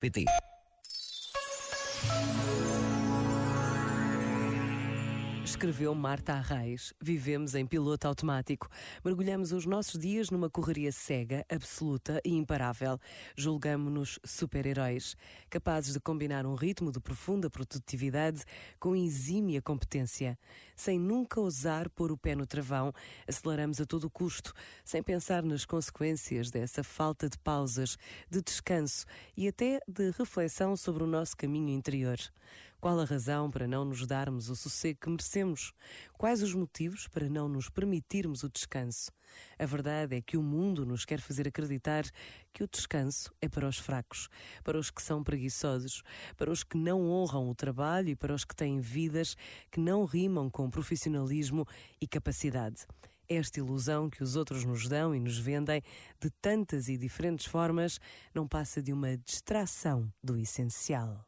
PT. Escreveu Marta Arraes. Vivemos em piloto automático. Mergulhamos os nossos dias numa correria cega, absoluta e imparável. Julgamo-nos super-heróis, capazes de combinar um ritmo de profunda produtividade com exímia competência. Sem nunca ousar pôr o pé no travão, aceleramos a todo custo, sem pensar nas consequências dessa falta de pausas, de descanso e até de reflexão sobre o nosso caminho interior. Qual a razão para não nos darmos o sossego que merecemos? Quais os motivos para não nos permitirmos o descanso? A verdade é que o mundo nos quer fazer acreditar que o descanso é para os fracos, para os que são preguiçosos, para os que não honram o trabalho e para os que têm vidas que não rimam com profissionalismo e capacidade esta ilusão que os outros nos dão e nos vendem de tantas e diferentes formas não passa de uma distração do essencial.